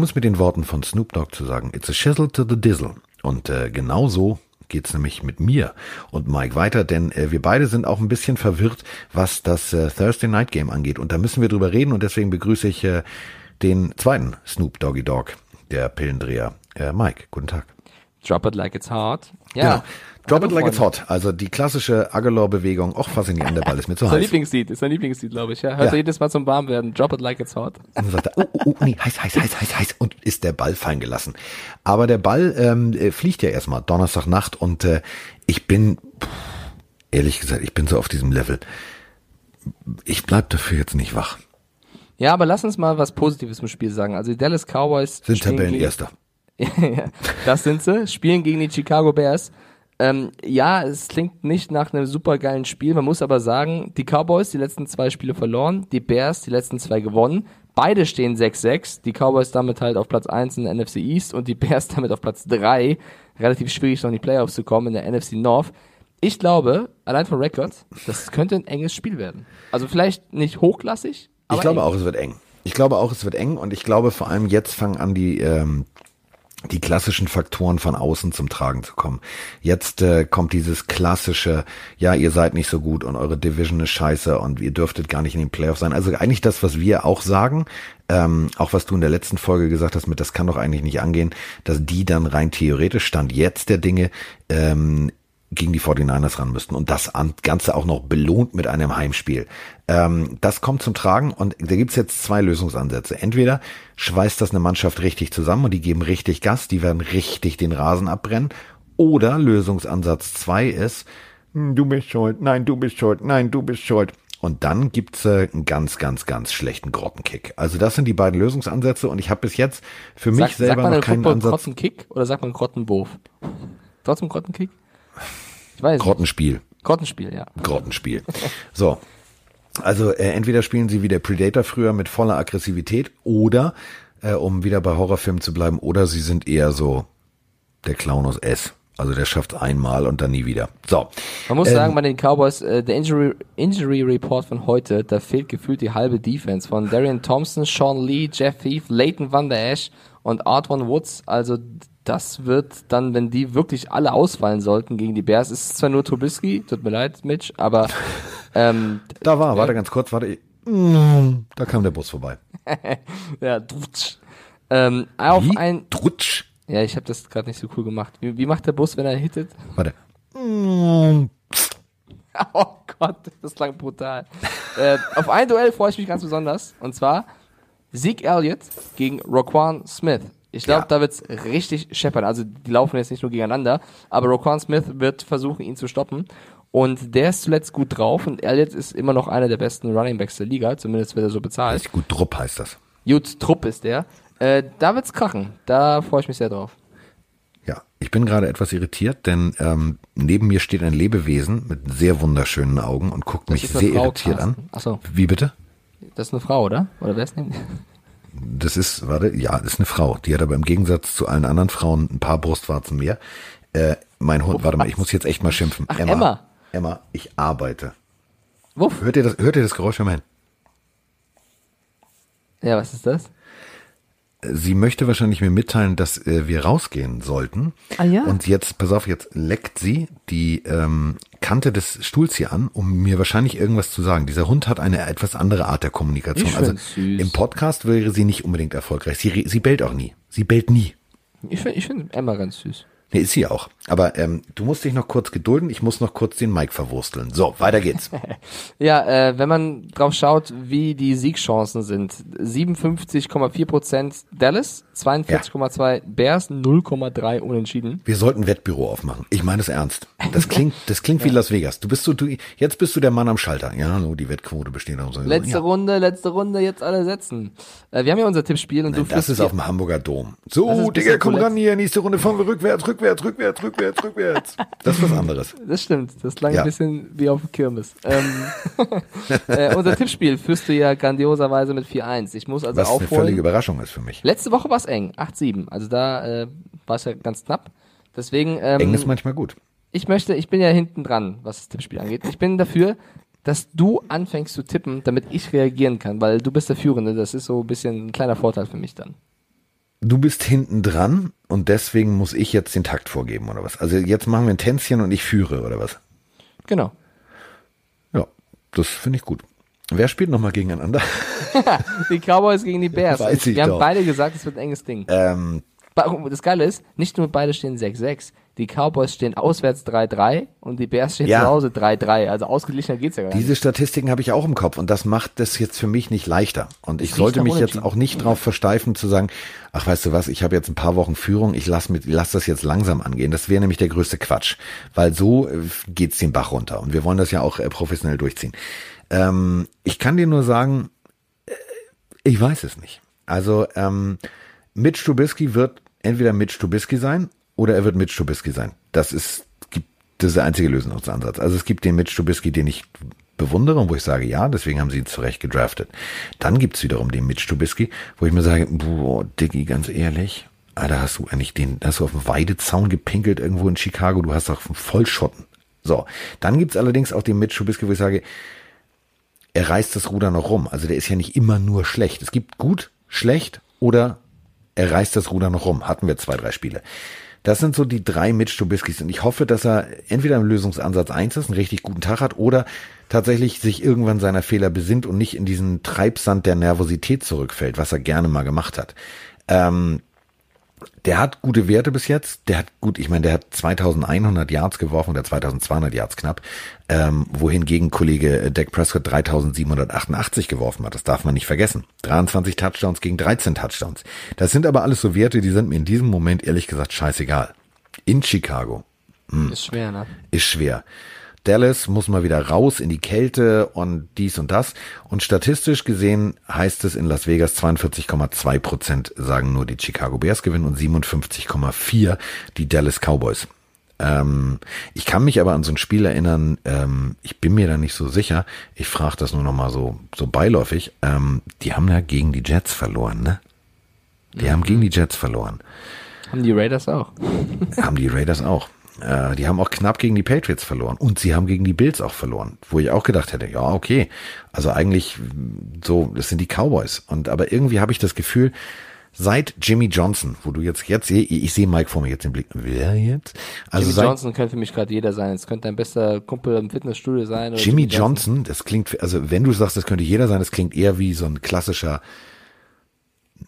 Um es mit den Worten von Snoop Dogg zu sagen, it's a shizzle to the dizzle. Und äh, genau so geht's nämlich mit mir und Mike weiter, denn äh, wir beide sind auch ein bisschen verwirrt, was das äh, Thursday Night Game angeht. Und da müssen wir drüber reden und deswegen begrüße ich äh, den zweiten Snoop Doggy Dog, der Pillendreher. Äh, Mike, guten Tag. Drop it like it's hot. Ja. Genau. Drop it like it's hot. Also die klassische Aguilar-Bewegung. Och, faszinierend, der Ball ist mir zu Sein heiß. Lieblingslied, ist sein Lieblingslied, glaube ich. Ja. Hört Ja. jedes Mal zum Warmwerden. Drop it like it's hot. Und dann sagt er, oh, oh, oh, nee, heiß, heiß, heiß, heiß, heiß. Und ist der Ball fallen gelassen. Aber der Ball ähm, äh, fliegt ja erstmal Donnerstagnacht und äh, ich bin, pff, ehrlich gesagt, ich bin so auf diesem Level. Ich bleib dafür jetzt nicht wach. Ja, aber lass uns mal was Positives im Spiel sagen. Also die Dallas Cowboys Sind Tabellenerster. das sind sie. Spielen gegen die Chicago Bears. Ähm, ja, es klingt nicht nach einem supergeilen Spiel. Man muss aber sagen, die Cowboys die letzten zwei Spiele verloren, die Bears die letzten zwei gewonnen. Beide stehen 6-6. Die Cowboys damit halt auf Platz 1 in der NFC East und die Bears damit auf Platz 3. Relativ schwierig noch in die Playoffs zu kommen in der NFC North. Ich glaube, allein von Record, das könnte ein enges Spiel werden. Also vielleicht nicht hochklassig, aber Ich glaube eng. auch, es wird eng. Ich glaube auch, es wird eng und ich glaube vor allem jetzt fangen an die ähm, die klassischen Faktoren von außen zum Tragen zu kommen. Jetzt äh, kommt dieses klassische, ja, ihr seid nicht so gut und eure Division ist scheiße und ihr dürftet gar nicht in den Playoffs sein. Also eigentlich das, was wir auch sagen, ähm, auch was du in der letzten Folge gesagt hast, mit das kann doch eigentlich nicht angehen, dass die dann rein theoretisch stand jetzt der Dinge ähm, gegen die 49ers ran müssten und das an- Ganze auch noch belohnt mit einem Heimspiel. Ähm, das kommt zum Tragen und da gibt's jetzt zwei Lösungsansätze. Entweder schweißt das eine Mannschaft richtig zusammen und die geben richtig Gas, die werden richtig den Rasen abbrennen. Oder Lösungsansatz zwei ist, "Hm, du bist schuld, nein, du bist schuld, nein, du bist schuld. Und dann gibt's äh, einen ganz, ganz, ganz schlechten Grottenkick. Also das sind die beiden Lösungsansätze und ich habe bis jetzt für mich Sagt, sagt selber man noch keinen Ansatz. Grottenkick oder sagt man Grottenwurf? Trotzdem Grottenkick? Ich weiß. Grottenspiel. Grottenspiel, ja. Grottenspiel. So. Also äh, entweder spielen sie wie der Predator früher mit voller Aggressivität oder, äh, um wieder bei Horrorfilmen zu bleiben, oder sie sind eher so der Clown aus S. Also der schafft einmal und dann nie wieder. So. Man muss Ähm, sagen, bei den Cowboys, äh, der Injury, Injury Report von heute, da fehlt gefühlt die halbe Defense von Darian Thompson, Sean Lee, Jeff Heath, Leighton Van Der Esch und Artwan Woods. Also das wird dann, wenn die wirklich alle ausfallen sollten gegen die Bears, ist zwar nur Trubisky, tut mir leid, Mitch, aber ähm, Da war, warte ganz kurz, warte. Mm, Da kam der Bus vorbei. ja, drutsch. Ähm, auf Wie? ein, Trutsch. ja, ich habe das gerade nicht so cool gemacht. Wie, wie macht der Bus, wenn er hittet? Warte. Oh Gott, das klang brutal. äh, auf ein Duell freue ich mich ganz besonders. Und zwar Zeke Elliott gegen Roquan Smith. Ich glaube, Ja. da wird's richtig scheppern. Also die laufen jetzt nicht nur gegeneinander, aber Roquan Smith wird versuchen, ihn zu stoppen. Und der ist zuletzt gut drauf und Elliott ist immer noch einer der besten Running Backs der Liga, zumindest wird er so bezahlt. Richtig gut Drupp heißt das. Gut Trupp ist der. Äh, da wird's krachen. Da freue ich mich sehr drauf. Ja, ich bin gerade etwas irritiert, denn ähm, neben mir steht ein Lebewesen mit sehr wunderschönen Augen und guckt mich ist eine sehr Frau, irritiert an. Carsten. Ach so. Wie bitte? Das ist eine Frau, oder? Oder wer ist denn? Das ist, warte, ja, das ist eine Frau. Die hat aber im Gegensatz zu allen anderen Frauen ein paar Brustwarzen mehr. Äh, mein Hund, warte mal, ich muss jetzt echt mal schimpfen. Ach, Emma. Emma, ich arbeite. Wuff. Hört ihr das, hört ihr das Geräusch? Hör mal hin. Ja, was ist das? Sie möchte wahrscheinlich mir mitteilen, dass äh, wir rausgehen sollten. Ah, ja. Und jetzt, pass auf, jetzt leckt sie die ähm, Kante des Stuhls hier an, um mir wahrscheinlich irgendwas zu sagen. Dieser Hund hat eine etwas andere Art der Kommunikation. Ich also süß. im Podcast wäre sie nicht unbedingt erfolgreich. Sie, sie bellt auch nie. Sie bellt nie. Ich finde ich find Emma ganz süß. Nee, ist sie auch. Aber ähm, du musst dich noch kurz gedulden. Ich muss noch kurz den Mike verwursteln. So, weiter geht's. Ja, äh, wenn man drauf schaut, wie die Siegchancen sind. 57,4% Dallas, 42,2 Bears, 0,3 Unentschieden. Wir sollten ein Wettbüro aufmachen. Ich meine es ernst. Das klingt, das klingt wie Las Vegas. Du bist so, du, jetzt bist du der Mann am Schalter. Ja, hallo, die Wettquote besteht aus. Letzte ja. Runde, letzte Runde, jetzt alle setzen. Äh, wir haben ja unser Tippspiel und du Das ist auf dem Hamburger Dom. So, Digga, komm ran hier, nächste Runde fahren wir rückwärts, rückwärts, rückwärts, rückwärts, rückwärts. Das ist was anderes. Das stimmt, das klang Ja. ein bisschen wie auf der Kirmes. Ähm, äh, unser Tippspiel führst du ja grandioserweise mit 4-1. Ich muss also Was eine aufholen. völlige Überraschung ist für mich. Letzte Woche war es eng, 8-7. Also da äh, war es ja ganz knapp. Deswegen, ähm, Eng ist manchmal gut. ich möchte, ich bin ja hinten dran, was das Tippspiel angeht. Ich bin dafür, dass du anfängst zu tippen, damit ich reagieren kann, weil du bist der Führende. Das ist so ein bisschen ein kleiner Vorteil für mich dann. du bist hinten dran und deswegen muss ich jetzt den Takt vorgeben oder was? Also jetzt machen wir ein Tänzchen und ich führe oder was? Genau. Ja, das finde ich gut. Wer spielt nochmal gegeneinander? die Cowboys gegen die Bears. Weiß ich Wir haben doch. beide gesagt, es wird ein enges Ding. Ähm, Das Geile ist, nicht nur beide stehen 6-6. Die Cowboys stehen auswärts 3-3 und die Bears stehen Ja. zu Hause 3-3. Also ausgeglichener geht's ja gar nicht. diese Statistiken habe ich auch im Kopf und das macht das jetzt für mich nicht leichter. Und ich riecht sollte mich jetzt auch nicht drauf versteifen zu sagen, ach weißt du was, ich habe jetzt ein paar Wochen Führung, ich lass mit, lass das jetzt langsam angehen. Das wäre nämlich der größte Quatsch, weil so äh, geht's den Bach runter und wir wollen das ja auch äh, professionell durchziehen. Ähm, ich kann dir nur sagen, äh, ich weiß es nicht. Also ähm, Mitch Trubisky wird entweder Mitch Trubisky sein oder er wird Mitch Trubisky sein. Das ist gibt das ist der einzige Lösungsansatz. Also es gibt den Mitch Trubisky, den ich bewundere und wo ich sage, ja, deswegen haben sie ihn zurecht gedraftet. Dann gibt's wiederum den Mitch Trubisky, wo ich mir sage, boah, Diggi, ganz ehrlich, Alter, hast du eigentlich den, hast du auf dem Weidezaun gepinkelt irgendwo in Chicago, du hast doch einen Vollschotten. So, dann gibt's allerdings auch den Mitch Trubisky, wo ich sage, er reißt das Ruder noch rum. Also der ist ja nicht immer nur schlecht. Es gibt gut, schlecht oder er reißt das Ruder noch rum. Hatten wir zwei, drei Spiele. Das sind so die drei Mitch Trubiskys und ich hoffe, dass er entweder im Lösungsansatz eins ist, einen richtig guten Tag hat oder tatsächlich sich irgendwann seiner Fehler besinnt und nicht in diesen Treibsand der Nervosität zurückfällt, was er gerne mal gemacht hat. Ähm, der hat gute Werte bis jetzt. Der hat gut, ich meine, der hat 2100 Yards geworfen oder 2200 Yards knapp, ähm, wohingegen Kollege Dak Prescott 3788 geworfen hat. Das darf man nicht vergessen. 23 Touchdowns gegen 13 Touchdowns. Das sind aber alles so Werte, die sind mir in diesem Moment ehrlich gesagt scheißegal. In Chicago Ist schwer, ne? ist schwer. Dallas muss mal wieder raus in die Kälte und dies und das. Und statistisch gesehen heißt es in Las Vegas 42,2 Prozent sagen nur die Chicago Bears gewinnen und 57,4 die Dallas Cowboys. Ähm, ich kann mich aber an so ein Spiel erinnern, ähm, ich bin mir da nicht so sicher. Ich frage das nur noch mal so, so beiläufig. Ähm, die haben ja gegen die Jets verloren, ne? Die haben gegen die Jets verloren Haben die Raiders auch. haben die Raiders auch. Äh, die haben auch knapp gegen die Patriots verloren und sie haben gegen die Bills auch verloren, wo ich auch gedacht hätte, ja, okay. Also eigentlich so, das sind die Cowboys. Und aber irgendwie habe ich das Gefühl, seit Jimmy Johnson, wo du jetzt jetzt ich, ich sehe Mike vor mir jetzt den Blick. Wer jetzt? Also Jimmy seit Johnson könnte für mich gerade jeder sein. Es könnte dein bester Kumpel im Fitnessstudio sein. Oder Jimmy Johnson, das klingt, also wenn du sagst, das könnte jeder sein, das klingt eher wie so ein klassischer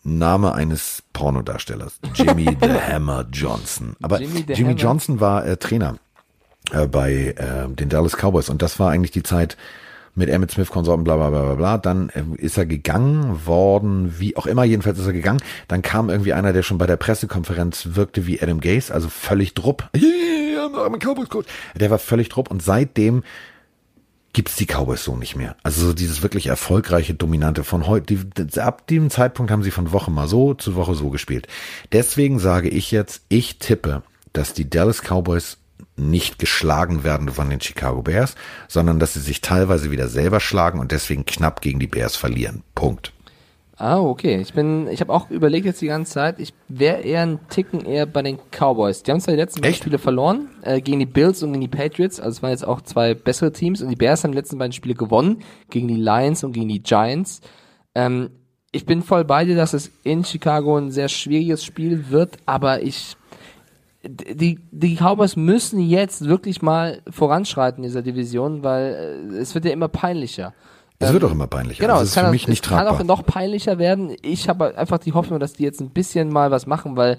Name eines Pornodarstellers. Jimmy the Hammer Johnson. Aber Jimmy Jimmy, Hammer? Johnson war äh, Trainer äh, bei äh, den Dallas Cowboys und das war eigentlich die Zeit mit Emmett Smith Konsorten, bla bla bla bla bla. Dann äh, ist er gegangen worden, wie auch immer, jedenfalls ist er gegangen. Dann kam irgendwie einer, der schon bei der Pressekonferenz wirkte wie Adam Gase, also völlig drupp. Yeah, I'm Cowboys Coach. Der war völlig drupp und seitdem gibt's die Cowboys so nicht mehr. Also so dieses wirklich erfolgreiche, dominante von heute. Ab diesem Zeitpunkt haben sie von Woche mal so zu Woche so gespielt. Deswegen sage ich jetzt, ich tippe, dass die Dallas Cowboys nicht geschlagen werden von den Chicago Bears, sondern dass sie sich teilweise wieder selber schlagen und deswegen knapp gegen die Bears verlieren. Punkt. Ah, okay. Ich bin, ich habe auch überlegt jetzt die ganze Zeit, ich wäre eher ein Ticken eher bei den Cowboys. Die haben zwar die letzten beiden Echt? Spiele verloren, äh, gegen die Bills und gegen die Patriots, also es waren jetzt auch zwei bessere Teams und die Bears haben die letzten beiden Spiele gewonnen, gegen die Lions und gegen die Giants. Ähm, ich bin voll bei dir, dass es in Chicago ein sehr schwieriges Spiel wird, aber ich die, die Cowboys müssen jetzt wirklich mal voranschreiten in dieser Division, weil äh, es wird ja immer peinlicher. Es wird auch immer peinlicher. Genau, das es kann, für auch- mich nicht es kann auch noch peinlicher werden. Ich habe einfach die Hoffnung, dass die jetzt ein bisschen mal was machen, weil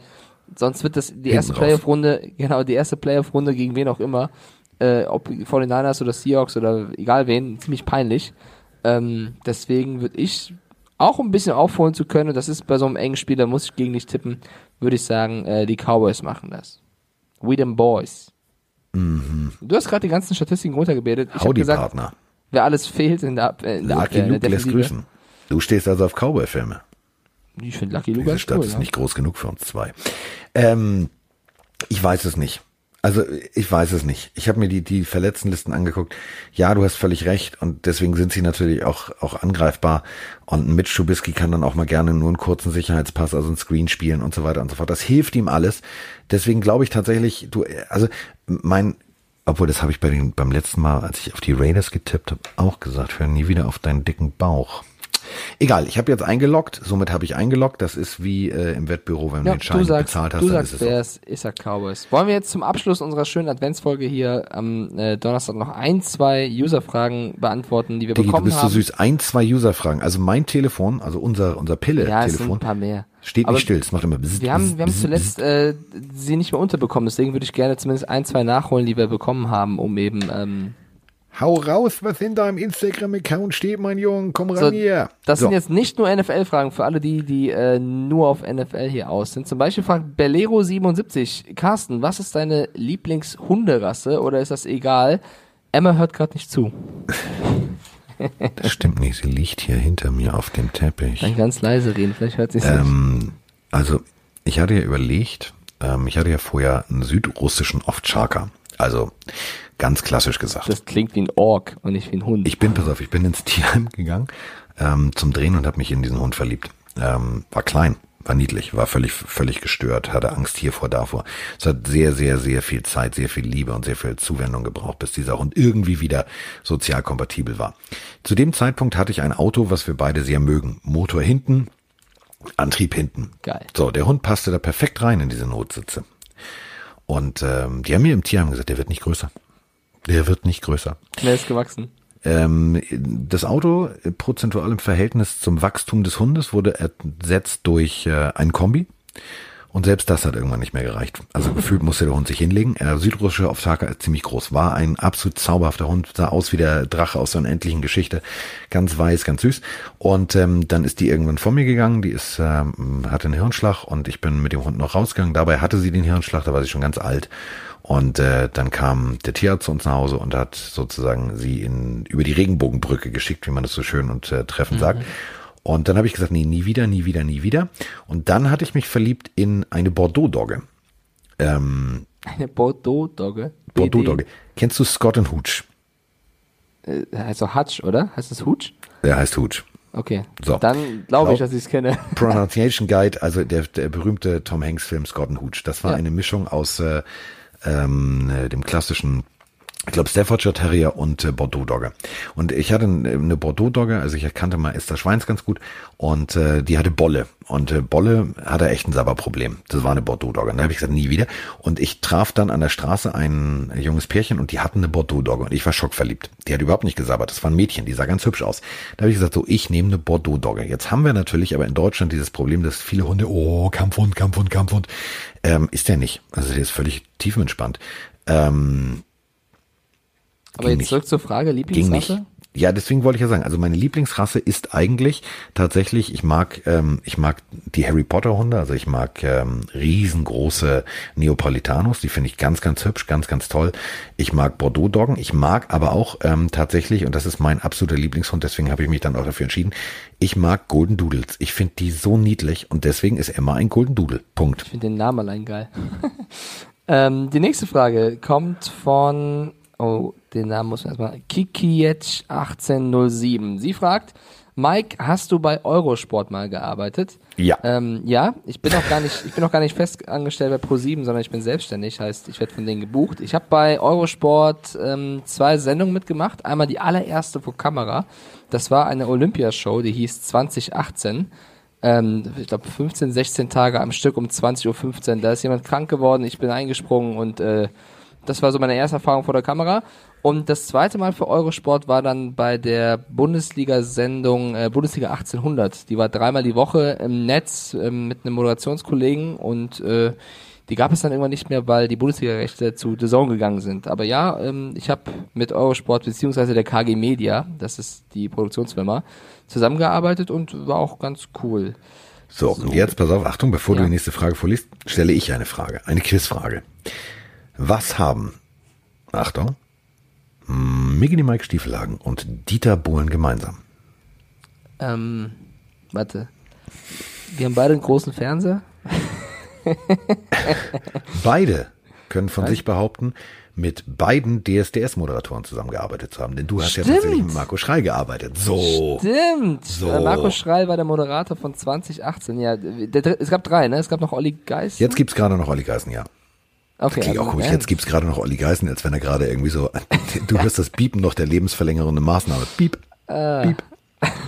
sonst wird das die erste. Playoff-Runde, genau, die erste Playoff-Runde gegen wen auch immer, äh, ob 49ers oder Seahawks oder egal wen, ziemlich peinlich. Ähm, deswegen würde ich auch ein bisschen aufholen zu können, und das ist bei so einem engen Spiel, da muss ich gegen dich tippen, würde ich sagen, äh, die Cowboys machen das. We them boys. Du hast gerade die ganzen Statistiken runtergebetet. Ich habe Mhm. Gesagt, Partner. Wer alles fehlt in der, Ab in der Lucky Abwehr, Luke lässt grüßen. Du stehst also auf Cowboy-Filme. Ich finde Lucky Luke Diese Stadt cool. ist ja. nicht groß genug für uns zwei. Ähm, ich weiß es nicht. Also ich weiß es nicht. Ich habe mir die, die Verletztenlisten angeguckt. Ja, du hast völlig recht und deswegen sind sie natürlich auch, auch angreifbar. Und ein Mitch Trubisky kann dann auch mal gerne nur einen kurzen Sicherheitspass, also einen Screen spielen und so weiter und so fort. Das hilft ihm alles. Deswegen glaube ich tatsächlich, du, also mein, obwohl das habe ich bei den, beim letzten Mal, als ich auf die Raiders getippt habe, auch gesagt, hör nie wieder auf deinen dicken Bauch. Egal, ich habe jetzt eingeloggt, somit habe ich eingeloggt. Das ist wie äh, im Wettbüro, wenn du Ja, den Schein du sagst, bezahlt hast, du sagst ist es so. Bears, ich sag Cowboys. Wollen wir jetzt zum Abschluss unserer schönen Adventsfolge hier am äh, Donnerstag noch ein, zwei User-Fragen beantworten, die wir Digi, du bekommen bist so haben? süß. Ein, zwei User-Fragen. Also mein Telefon, also unser, unser Ja, es sind ein Pille-Telefon, paar mehr. Steht Aber nicht still. Es macht immer bzz, Wir haben, wir haben zuletzt äh, sie nicht mehr unterbekommen, deswegen würde ich gerne zumindest ein, zwei nachholen, die wir bekommen haben, um eben ähm, Hau raus, was in deinem Instagram-Account steht, mein Junge. Komm ran So, hier. Das So. sind jetzt nicht nur NFL-Fragen für alle die, die äh, nur auf NFL hier aus sind. Zum Beispiel fragt Bellero77, Carsten, was ist deine Lieblingshunderasse oder ist das egal? Emma hört gerade nicht zu. Das stimmt nicht. Sie liegt hier hinter mir auf dem Teppich. Dann ganz leise reden, vielleicht hört sie es nicht. Ähm, also, ich hatte ja überlegt, ähm, ich hatte ja vorher einen südrussischen Ovtscharka. Also, ganz klassisch gesagt. Das klingt wie ein Ork und nicht wie ein Hund. Ich bin, pass auf, ich bin ins Tierheim gegangen ähm, zum Drehen und habe mich in diesen Hund verliebt. Ähm, war klein, war niedlich, war völlig, völlig gestört, hatte Angst hiervor, davor. Es hat sehr, sehr, sehr viel Zeit, sehr viel Liebe und sehr viel Zuwendung gebraucht, bis dieser Hund irgendwie wieder sozial kompatibel war. Zu dem Zeitpunkt hatte ich ein Auto, was wir beide sehr mögen. Motor hinten, Antrieb hinten. Geil. So, der Hund passte da perfekt rein in diese Notsitze. Und ähm, die haben mir im Tierheim gesagt, der wird nicht größer. Der wird nicht größer. Wer ist gewachsen? Ähm, das Auto äh, prozentual im Verhältnis zum Wachstum des Hundes wurde ersetzt durch äh, ein Kombi. Und selbst das hat irgendwann nicht mehr gereicht. Also gefühlt musste der Hund sich hinlegen. Er südrussische Osaka ist ziemlich groß. War ein absolut zauberhafter Hund. Sah aus wie der Drache aus der unendlichen Geschichte. Ganz weiß, ganz süß. Und ähm, dann ist die irgendwann vor mir gegangen. Die ist, ähm, hatte einen Hirnschlag und ich bin mit dem Hund noch rausgegangen. Dabei hatte sie den Hirnschlag, da war sie schon ganz alt. Und äh, dann kam der Tierarzt zu uns nach Hause und hat sozusagen sie in, über die Regenbogenbrücke geschickt, wie man das so schön und äh, treffend sagt. Und dann habe ich gesagt, nee, nie wieder, nie wieder, nie wieder. Und dann hatte ich mich verliebt in eine Bordeaux-Dogge. Ähm, Eine Bordeaux-Dogge. Bordeaux-Dogge. Kennst du Scott and Hooch? Äh, heißt doch Hutch, oder? Heißt das Hutch? Der heißt Hooch. Okay. So. Dann glaube ich, dass ich es kenne. Pronunciation Guide, also der, der berühmte Tom Hanks Film Scott and Hooch. Das war Ja. eine Mischung aus äh, ähm, äh, dem klassischen ich glaube Staffordshire Terrier und äh, Bordeaux Dogge. Und ich hatte n- eine Bordeaux Dogge, also ich erkannte mal Esther Schweins ganz gut und äh, die hatte Bolle und äh, Bolle hatte echt ein Sabberproblem. Das war eine Bordeaux Dogge. Und da habe ich gesagt, nie wieder. Und ich traf dann an der Straße ein junges Pärchen und die hatten eine Bordeaux Dogge und ich war schockverliebt. Die hat überhaupt nicht gesabbert. Das war ein Mädchen, die sah ganz hübsch aus. Da habe ich gesagt, so ich nehme eine Bordeaux Dogge. Jetzt haben wir natürlich aber in Deutschland dieses Problem, dass viele Hunde, oh Kampfhund, Kampfhund, Kampfhund, ähm, ist der nicht. Also der ist völlig tiefenentspannt. Ähm, Aber jetzt nicht. zurück zur Frage. Lieblingsrasse? Ja, deswegen wollte ich ja sagen, also meine Lieblingsrasse ist eigentlich tatsächlich, ich mag, ähm, ich mag die Harry Potter Hunde, also ich mag ähm, riesengroße Neapolitanos, die finde ich ganz, ganz hübsch, ganz, ganz toll. Ich mag Bordeaux Doggen, ich mag aber auch ähm, tatsächlich, und das ist mein absoluter Lieblingshund, deswegen habe ich mich dann auch dafür entschieden, ich mag Golden Doodles. Ich finde die so niedlich und deswegen ist Emma ein Golden Doodle. Punkt. Ich finde den Namen allein geil. ähm, die nächste Frage kommt von, oh, den Namen muss man erstmal, Kikietsch1807. Sie fragt, Mike, hast du bei Eurosport mal gearbeitet? Ja. Ähm, ja, ich bin auch gar nicht, ich bin auch gar nicht fest angestellt bei Pro7, sondern ich bin selbstständig, heißt, ich werde von denen gebucht. Ich habe bei Eurosport ähm, zwei Sendungen mitgemacht. Einmal die allererste vor Kamera. Das war eine Olympiashow, die hieß 2018. Ähm, ich glaube 15, 16 Tage am Stück um 20.15 Uhr. Da ist jemand krank geworden, ich bin eingesprungen und äh, das war so meine erste Erfahrung vor der Kamera. Und das zweite Mal für Eurosport war dann bei der Bundesliga-Sendung äh, Bundesliga 1800. Die war dreimal die Woche im Netz ähm, mit einem Moderationskollegen und äh, die gab es dann irgendwann nicht mehr, weil die Bundesliga-Rechte zu The Zone gegangen sind. Aber ja, ähm, ich habe mit Eurosport beziehungsweise der KG Media, das ist die Produktionsfirma, zusammengearbeitet und war auch ganz cool. So, und jetzt pass auf, Achtung, bevor du Ja. die nächste Frage vorliest, stelle ich eine Frage, eine Quizfrage. Was haben, Achtung, Miggity Mike Stiefelhagen und Dieter Bohlen gemeinsam? Ähm, warte. Wir haben beide einen großen Fernseher. Beide können von sich behaupten, mit beiden DSDS-Moderatoren zusammengearbeitet zu haben, denn du hast ja Stimmt. tatsächlich mit Marco Schrei gearbeitet. So. Stimmt. So. Äh, Marco Schreil war der Moderator von 2018. Ja, es gab drei, ne? Es gab noch Olli Geist. Jetzt gibt's gerade noch Olli Geißen, ja. Okay, Klingt auch also, komisch. ja. Jetzt gibt's gerade noch Olli Geißen, als wenn er gerade irgendwie so, du hörst das Biepen noch der lebensverlängernden Maßnahme. Piep, piep.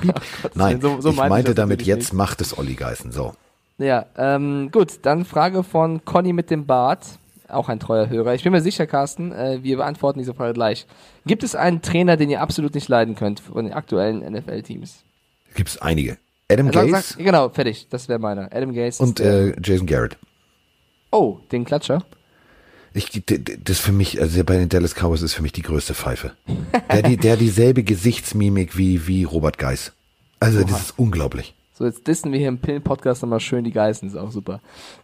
Piep. Nein, so- so ich meinte ich meinte das damit, jetzt macht es Olli Geißen. So. Ja, ähm, gut, dann Frage von Conny mit dem Bart, auch ein treuer Hörer. Ich bin mir sicher, Carsten, äh, wir beantworten diese Frage gleich. Gibt es einen Trainer, den ihr absolut nicht leiden könnt von den aktuellen NFL-Teams? Gibt es einige. Adam Gase sag- Genau, fertig, das wäre meiner. Adam Gaze und äh, Jason Garrett. Oh, den Klatscher. Ich, das für mich, also bei den Dallas Cowboys ist für mich die größte Pfeife. Der, die, der dieselbe Gesichtsmimik wie, wie Robert Geis. Also das ist unglaublich. So, jetzt dissen wir hier im Pillen-Podcast nochmal schön die Geißen, ist auch super.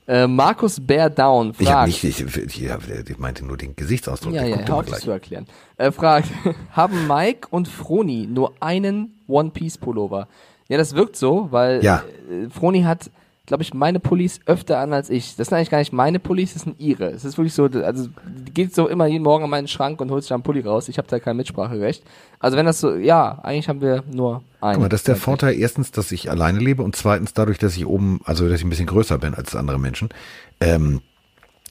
Äh, Markus Bear Down Ich habe fragt. nicht, ich, ich, ich, ich meinte nur den Gesichtsausdruck. ja, der ja, auf, das zu erklären. Äh, fragt, haben Mike und Froni nur einen One-Piece-Pullover? Ja, das wirkt so, weil Ja. äh, Froni hat, glaube ich, meine Pullis öfter an als ich. Das sind eigentlich gar nicht meine Pullis, das sind ihre. Es ist wirklich so, also die geht so immer jeden Morgen an meinen Schrank und holt sich da einen Pulli raus. Ich habe da kein Mitspracherecht. Also wenn das so, ja, eigentlich haben wir nur einen. Guck mal, das ist der. Vorteil erstens, dass ich alleine lebe und zweitens dadurch, dass ich oben, also dass ich ein bisschen größer bin als andere Menschen. Ähm,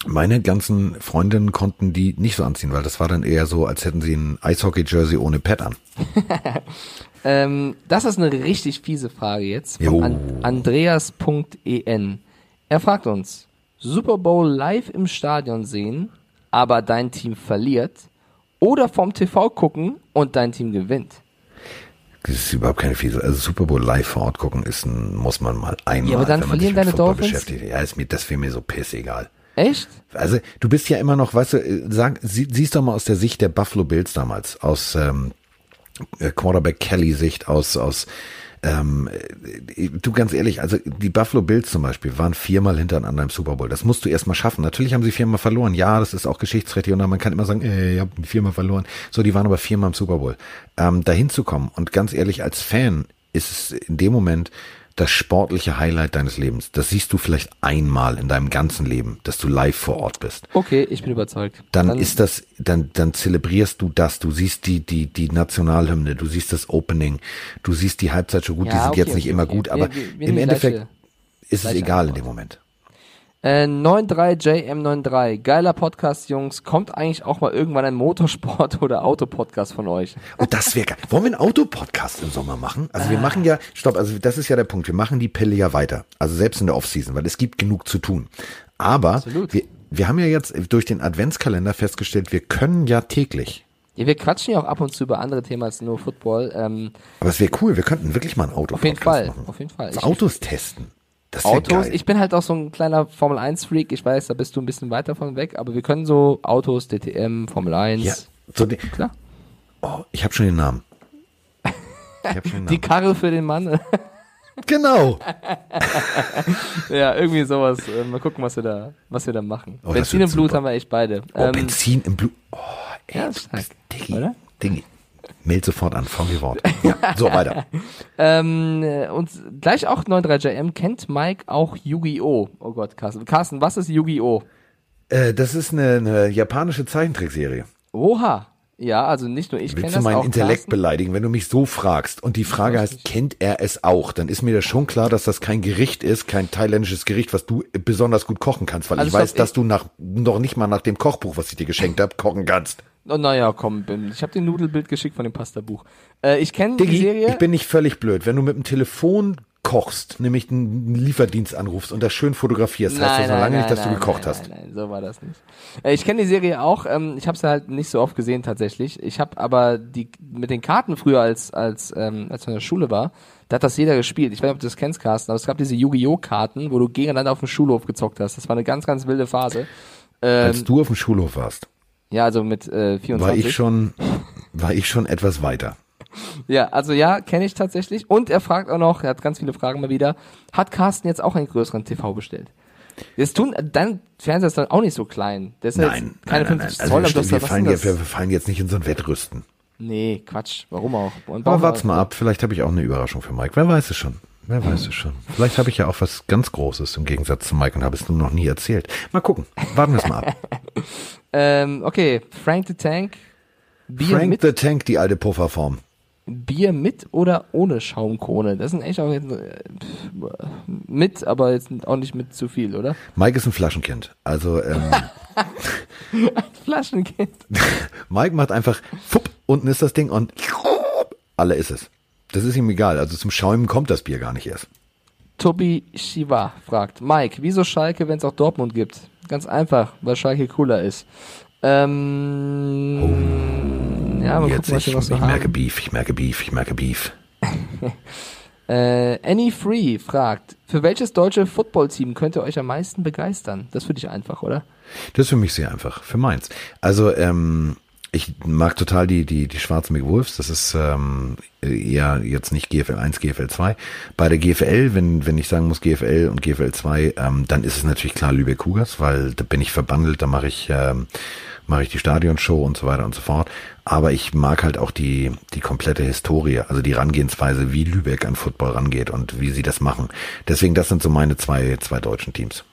meine ganzen Freundinnen konnten die nicht so anziehen, weil das war dann eher so, als hätten sie ein Eishockey-Jersey ohne Pad an. Ähm, das ist eine richtig fiese Frage jetzt von An Andreas.en. Er fragt uns, Super Bowl live im Stadion sehen, aber dein Team verliert oder vom TV gucken und dein Team gewinnt? Das ist überhaupt keine fiese. Also Super Bowl live vor Ort gucken ist ein, muss man mal einmal, Ja, aber dann verlieren deine Football Dolphins? beschäftigt. Ja, ist mir, das wäre mir so pissegal. Echt? Also du bist ja immer noch, weißt du, äh, sag, sie, siehst doch mal aus der Sicht der Buffalo Bills damals, aus ähm, äh, Quarterback Kelly Sicht, aus aus ähm, äh, du ganz ehrlich, also die Buffalo Bills zum Beispiel waren viermal hintereinander im Super Bowl. Das musst du erstmal schaffen. Natürlich haben sie viermal verloren. Ja, das ist auch geschichtsträchtig und man kann immer sagen, äh, ihr habt viermal verloren. So, die waren aber viermal im Super Bowl. Ähm, dahin zu kommen und ganz ehrlich, als Fan ist es in dem Moment das sportliche Highlight deines Lebens. Das siehst du vielleicht einmal in deinem ganzen Leben, dass du live vor Ort bist Okay, ich bin überzeugt. dann, ist das, dann, dann zelebrierst du das. Du siehst die, die, die Nationalhymne, du siehst das Opening, du siehst die Halbzeitshow. Gut, die Ja, sind okay, jetzt nicht okay, immer okay. gut, aber Wir- wir- wir im die Endeffekt gleiche- ist es egal in dem Moment. Äh, 93JM93, geiler Podcast, Jungs. Kommt eigentlich auch mal irgendwann ein Motorsport- oder Autopodcast von euch? Und das wäre geil. Wollen wir einen Autopodcast im Sommer machen? Also wir machen ja, stopp, also das ist ja der Punkt. Wir machen die Pille ja weiter. Also selbst in der Offseason, weil es gibt genug zu tun. Aber Absolut. wir, wir haben ja jetzt durch den Adventskalender festgestellt, wir können ja täglich. Ja, wir quatschen ja auch ab und zu über andere Themen als nur Football. Ähm, Aber es wäre cool, wir könnten wirklich mal einen auf jeden Fall, machen. auf jeden Fall. Ich, Autos testen. Das Autos, geil. ich bin halt auch so ein kleiner Formel 1 Freak. Ich weiß, da bist du ein bisschen weiter von weg, aber wir können so Autos, DTM, Formel 1. ja, so die, Klar. Oh, ich habe schon den Namen. Ich hab schon den Die Namen. Karre für den Mann. Genau. ja, irgendwie sowas. Äh, mal gucken, was wir da, was wir da machen. Oh, Benzin im Blut super. haben wir echt beide. Oh, Ähm, Benzin im Blut. Oh, ey, ja, stark, bist Diggi. oder? Diggi. Meld sofort an, VW Wort. Ja, so weiter. Ähm, äh, und gleich auch 93JM kennt Mike auch Yu-Gi-Oh! Oh Gott, Carsten. Carsten, was ist Yu-Gi-Oh! Äh, das ist eine, eine japanische Zeichentrickserie. Oha. Ja, also nicht nur ich kenne Willst das du meinen. Intellekt Carsten. beleidigen, wenn du mich so fragst und die Frage heißt, kennt er es auch? Dann ist mir das schon klar, dass das kein Gericht ist, kein thailändisches Gericht, was du besonders gut kochen kannst, weil Also ich stopp, weiß, dass ich- du nach noch nicht mal nach dem Kochbuch, was ich dir geschenkt habe, kochen kannst. Oh, naja, komm, bin- ich habe dir ein Nudelbild geschickt von dem Pastabuch. Äh, ich kenne die Serie. ich bin nicht völlig blöd. Wenn du mit dem Telefon kochst, nämlich einen Lieferdienst anrufst und das schön fotografierst, heißt das noch lange nicht, dass du gekocht nein, hast. Nein, nein, so war das nicht. Äh, ich kenne die Serie auch. Ähm, ich habe sie halt nicht so oft gesehen tatsächlich. Ich habe aber die mit den Karten früher, als als ähm, als ich in der Schule war, da hat das jeder gespielt. Ich weiß nicht, ob du das kennst, Carsten, aber es gab diese Yu-Gi-Oh! Karten, wo du gegeneinander auf dem Schulhof gezockt hast. Das war eine ganz, ganz wilde Phase. Ähm, Als du auf dem Schulhof warst, ja, also mit äh, 24. war ich schon, war ich schon etwas weiter. Ja, also ja, kenne ich tatsächlich. Und er fragt auch noch, er hat ganz viele Fragen mal wieder, hat Carsten jetzt auch einen größeren TV bestellt? Das tun, dein Fernseher ist dann auch nicht so klein. Der ist Nein, jetzt keine nein, nein, 50 nein. Zoll, aber Also hast wir, fallen jetzt, wir fallen jetzt nicht in so ein Wettrüsten. Nee, Quatsch. Warum auch? Und Aber wart's mal ab, vielleicht habe ich auch eine Überraschung für Mike. Wer weiß es schon. Wer weiß es schon. Vielleicht habe ich ja auch was ganz Großes im Gegensatz zu Mike und habe es nur noch nie erzählt. Mal gucken. Warten wir es mal ab. Ähm, okay, Frank the Tank. Bier Frank mit, the Tank, die alte Pufferform. Bier mit oder ohne Schaumkrone? Das sind echt auch jetzt, äh, mit, aber jetzt auch nicht mit zu viel, oder? Mike ist ein Flaschenkind. Also ähm, Flaschenkind. Mike macht einfach, fupp, unten ist das Ding und alle ist es. Das ist ihm egal. Also zum Schäumen kommt das Bier gar nicht erst. Tobi Shiva fragt, Mike, wieso Schalke, wenn es auch Dortmund gibt? Ganz einfach, weil Schalke cooler ist. Ähm, oh, ja, mal jetzt gucken, was ich, wir noch so ich haben. merke Beef, ich merke Beef, ich merke Beef. äh, Annie Free fragt, für welches deutsche Footballteam könnt ihr euch am meisten begeistern? Das finde ich einfach, oder? Das ist für mich sehr einfach, für meins. Also, ähm, ich mag total die, die, die schwarzen McWolves. Das ist ähm, eher jetzt nicht GFL 1, GFL 2. Bei der GFL, wenn, wenn ich sagen muss GFL und GFL 2, ähm, dann ist es natürlich klar Lübeck Cougars, weil da bin ich verbandelt, da mache ich, ähm, mache ich die Stadionshow und so weiter und so fort. Aber ich mag halt auch die, die komplette Historie, also die Rangehensweise, wie Lübeck an Football rangeht und wie sie das machen. Deswegen, das sind so meine zwei, zwei deutschen Teams.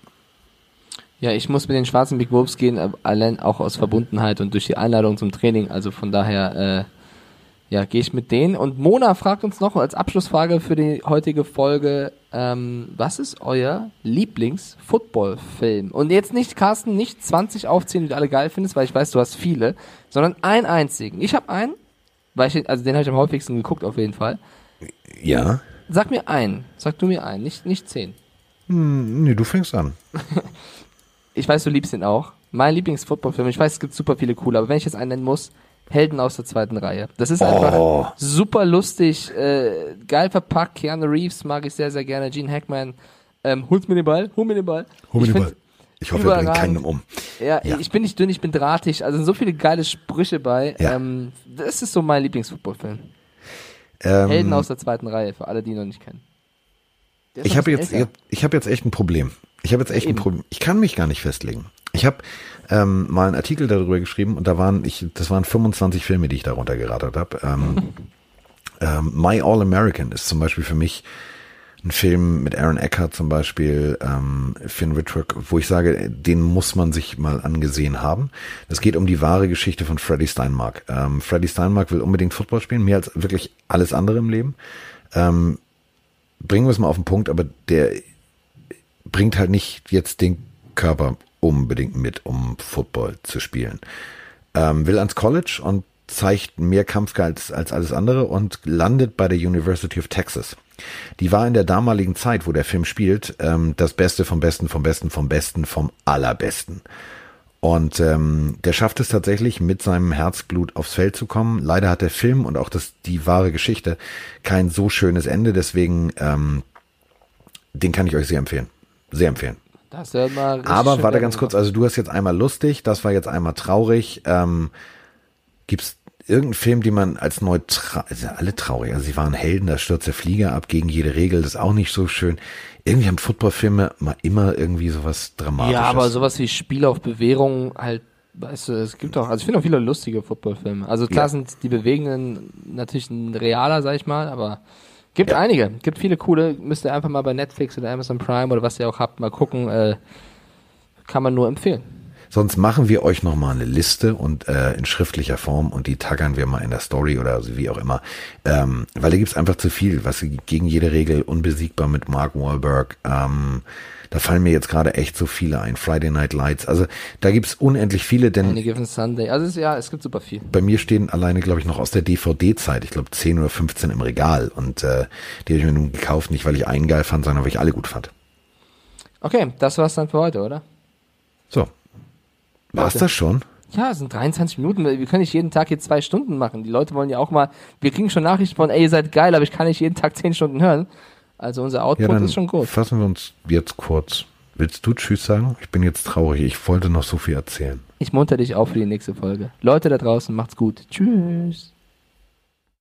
Ja, ich muss mit den schwarzen Big Wolves gehen, äh, allein auch aus Verbundenheit und durch die Einladung zum Training. Also von daher, äh, ja, gehe ich mit denen. Und Mona fragt uns noch als Abschlussfrage für die heutige Folge, ähm, was ist euer Lieblings-Football-Film? Und jetzt nicht, Carsten, nicht 20 aufzählen, die du alle geil findest, weil ich weiß, du hast viele, sondern einen einzigen. Ich habe einen, weil ich, also den habe ich am häufigsten geguckt auf jeden Fall. Ja. Sag mir einen. Sag du mir einen, nicht, nicht zehn. Hm, nee, du fängst an. ich weiß, du liebst ihn auch. Mein Lieblings-Football-Film, ich weiß, es gibt super viele coole, aber wenn ich jetzt einen nennen muss, Helden aus der zweiten Reihe. Das ist einfach oh. super lustig, äh, geil verpackt. Keanu Reeves mag ich sehr, sehr gerne. Gene Hackman, ähm, hol's mir den Ball, hol mir den Ball. Hol mir den Ball. Ich hoffe, er bringt keinen um. Ja, ja, ich bin nicht dünn, ich bin drahtig. Also sind so viele geile Sprüche bei. Ja. Ähm, das ist so mein Lieblings-Football-Film. Ähm, Helden aus der zweiten Reihe, für alle, die ihn noch nicht kennen. Ich habe jetzt, ich habe jetzt echt ein Problem. Ich habe jetzt echt Eben. ein Problem. Ich kann mich gar nicht festlegen. Ich habe ähm, mal einen Artikel darüber geschrieben und da waren ich, das waren 25 Filme, die ich darunter geratet habe. Ähm, ähm, My All American ist zum Beispiel für mich ein Film mit Aaron Eckhart zum Beispiel, ähm, Finn Wittrock, wo ich sage, den muss man sich mal angesehen haben. Es geht um die wahre Geschichte von Freddie Steinmark. Ähm, Freddie Steinmark will unbedingt Football spielen, mehr als wirklich alles andere im Leben. Ähm, bringen wir es mal auf den Punkt, aber der bringt halt nicht jetzt den Körper unbedingt mit, um Football zu spielen. Ähm, will ans College und zeigt mehr Kampfgeist als alles andere und landet bei der University of Texas. Die war in der damaligen Zeit, wo der Film spielt, ähm, das Beste vom Besten, vom Besten, vom Besten, vom Allerbesten. Und ähm, der schafft es tatsächlich, mit seinem Herzblut aufs Feld zu kommen. Leider hat der Film und auch das, die wahre Geschichte kein so schönes Ende, deswegen ähm, den kann ich euch sehr empfehlen. Sehr empfehlen. Das hört mal Aber warte ganz kurz, also du hast jetzt einmal lustig, das war jetzt einmal traurig. Ähm, gibt's irgendeinen Film, die man als neutral, also alle traurig, also sie waren Helden, da stürzt der Flieger ab gegen jede Regel, das ist auch nicht so schön. Irgendwie haben Footballfilme mal immer irgendwie sowas Dramatisches. Ja, aber sowas wie Spiel auf Bewährung halt, weißt du, es gibt auch, also ich finde auch viele lustige Footballfilme. Also klar ja. sind die bewegenden natürlich ein realer, sag ich mal, aber Gibt ja. einige, gibt viele coole. Müsst ihr einfach mal bei Netflix oder Amazon Prime oder was ihr auch habt, mal gucken. Äh, kann man nur empfehlen. Sonst machen wir euch nochmal eine Liste und äh, in schriftlicher Form und die taggern wir mal in der Story oder also wie auch immer. Ähm, weil da gibt's einfach zu viel, was gegen jede Regel unbesiegbar mit Mark Wahlberg. Ähm, da fallen mir jetzt gerade echt so viele ein. Friday Night Lights. Also da gibt's unendlich viele, denn. Any given Sunday. Also es, ja, es gibt super viel. Bei mir stehen alleine, glaube ich, noch aus der DVD-Zeit, ich glaube 10 oder 15 im Regal. Und äh, die habe ich mir nun gekauft, nicht weil ich einen geil fand, sondern weil ich alle gut fand. Okay, das war's dann für heute, oder? So. War's das schon? Ja, es sind 23 Minuten. Wir können nicht jeden Tag hier zwei Stunden machen. Die Leute wollen ja auch mal, wir kriegen schon Nachrichten von, ey, ihr seid geil, aber ich kann nicht jeden Tag 10 Stunden hören. Also unser Output ja, ist schon gut. Fassen wir uns jetzt kurz. Willst du Tschüss sagen? Ich bin jetzt traurig. Ich wollte noch so viel erzählen. Ich munter dich auf für die nächste Folge. Leute da draußen, macht's gut. Tschüss.